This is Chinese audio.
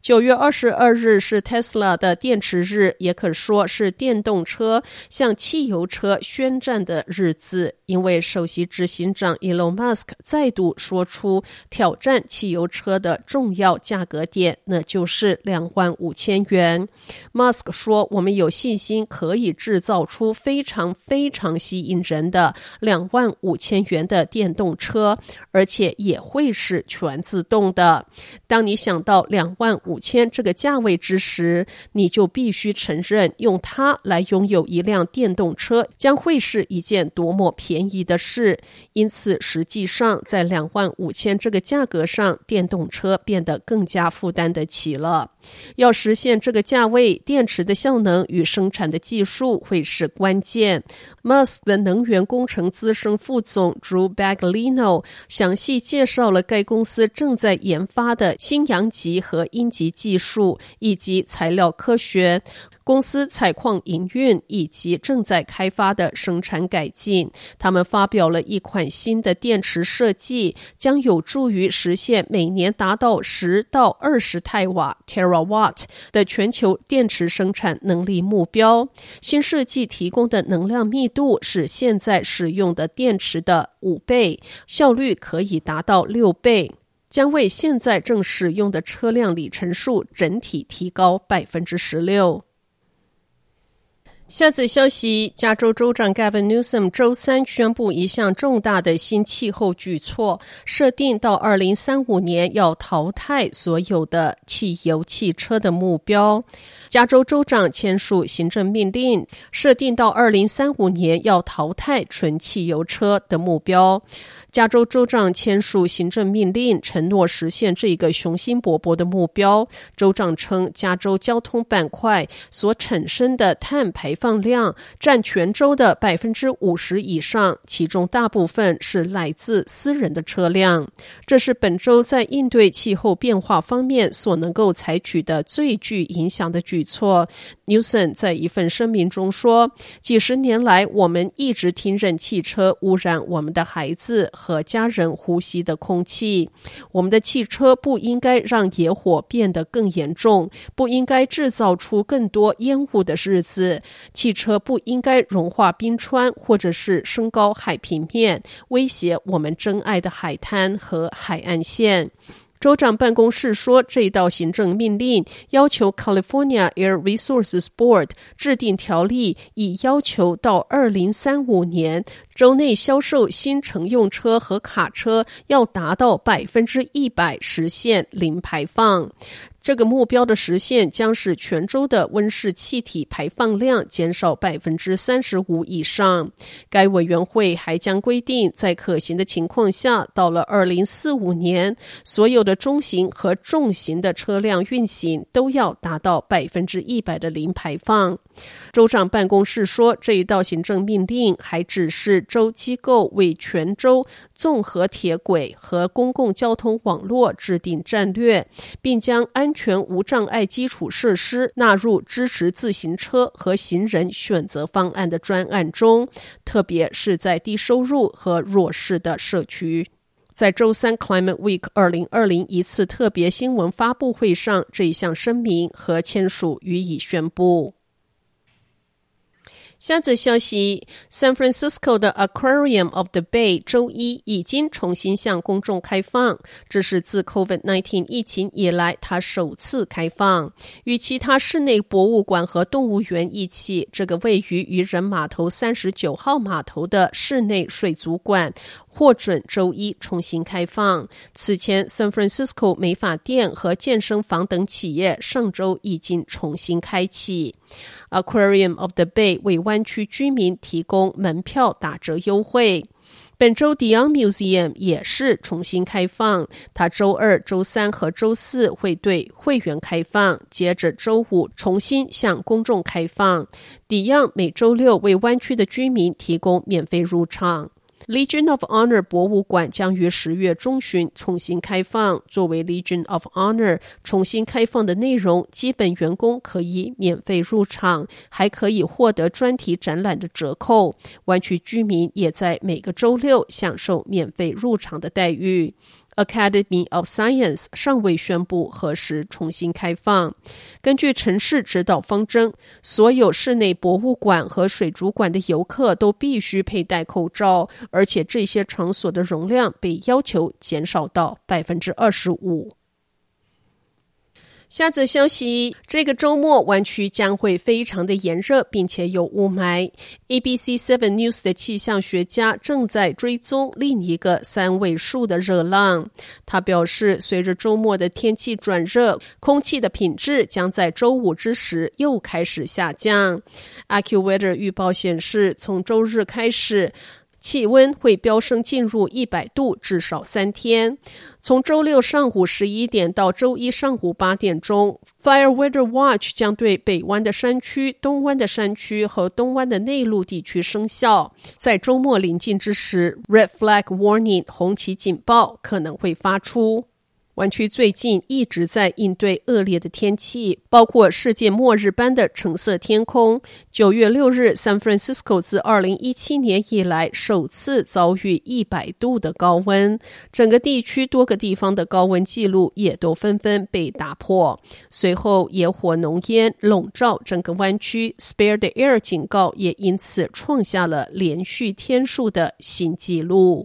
九月二十二日是 Tesla 的电池日，也可说是电动车向汽油车宣战的日子。因为首席执行长 Elon Musk 再度说出挑战汽油车的重要价格点，那就是两万五千元。Musk 说：“我们有信心可以制造出非常非常吸引人的两万五千元的电动车，而且也会是全自动的。”当你想到两万五千这个价位之时，你就必须承认，用它来拥有一辆电动车将会是一件多么便宜。的事，因此实际上在两万五千这个价格上，电动车变得更加负担得起了。要实现这个价位，电池的效能与生产的技术会是关键。Musk 的能源工程资深副总 Drew Baglino 详细介绍了该公司正在研发的新阳极和阴极及技术以及材料科学。公司采矿营运以及正在开发的生产改进，他们发表了一款新的电池设计，将有助于实现每年达到十到二十太瓦 （terawatt） 的全球电池生产能力目标。新设计提供的能量密度是现在使用的电池的五倍，效率可以达到六倍，将为现在正使用的车辆里程数整体提高百分之十六。下则消息：加州州长 Gavin Newsom 周三宣布一项重大的新气候举措，设定到二零三五年要淘汰所有的汽油汽车的目标。加州州长签署行政命令，设定到二零三五年要淘汰纯汽油车的目标。加州州长签署行政命令，承诺实现这个雄心勃勃的目标。州长称，加州交通板块所产生的碳排放量占全州的百分之五十以上，其中大部分是来自私人的车辆。这是本周在应对气候变化方面所能够采取的最具影响的举措。Newson 在一份声明中说：“几十年来，我们一直听任汽车污染我们的孩子。”和家人呼吸的空气，我们的汽车不应该让野火变得更严重，不应该制造出更多烟雾的日子。汽车不应该融化冰川，或者是升高海平面，威胁我们珍爱的海滩和海岸线。州长办公室说，这一道行政命令要求 California Air Resources Board 制定条例，以要求到二零三五年，州内销售新乘用车和卡车要达到百分之一百实现零排放。这个目标的实现将使全州的温室气体排放量减少百分之三十五以上。该委员会还将规定，在可行的情况下，到了二零四五年，所有的中型和重型的车辆运行都要达到百分之一百的零排放。州长办公室说，这一道行政命令还指示州机构为全州综合铁轨和公共交通网络制定战略，并将安全无障碍基础设施纳入支持自行车和行人选择方案的专案中，特别是在低收入和弱势的社区。在周三 Climate Week 二零二零一次特别新闻发布会上，这一项声明和签署予以宣布。下则消息：San Francisco 的 Aquarium of the Bay 周一已经重新向公众开放，这是自 COVID-19 疫情以来它首次开放。与其他室内博物馆和动物园一起，这个位于渔人码头三十九号码头的室内水族馆。获准周一重新开放。此前，San Francisco 美发店和健身房等企业上周已经重新开启。Aquarium of the Bay 为湾区居民提供门票打折优惠。本周 d i o n Museum 也是重新开放，它周二、周三和周四会对会员开放，接着周五重新向公众开放。d i o n 每周六为湾区的居民提供免费入场。Legion of Honor 博物馆将于十月中旬重新开放。作为 Legion of Honor 重新开放的内容，基本员工可以免费入场，还可以获得专题展览的折扣。湾区居民也在每个周六享受免费入场的待遇。Academy of Science 尚未宣布何时重新开放。根据城市指导方针，所有室内博物馆和水族馆的游客都必须佩戴口罩，而且这些场所的容量被要求减少到百分之二十五。下则消息：这个周末湾区将会非常的炎热，并且有雾霾。ABC Seven News 的气象学家正在追踪另一个三位数的热浪。他表示，随着周末的天气转热，空气的品质将在周五之时又开始下降。AccuWeather 预报显示，从周日开始，气温会飙升进入一百度，至少三天。从周六上午十一点到周一上午八点钟，Fire Weather Watch 将对北湾的山区、东湾的山区和东湾的内陆地区生效。在周末临近之时，Red Flag Warning 红旗警报可能会发出。湾区最近一直在应对恶劣的天气，包括世界末日般的橙色天空。九月六日，San Francisco 自二零一七年以来首次遭遇一百度的高温，整个地区多个地方的高温记录也都纷纷被打破。随后，野火浓烟笼罩整个湾区，Spare the Air 警告也因此创下了连续天数的新纪录。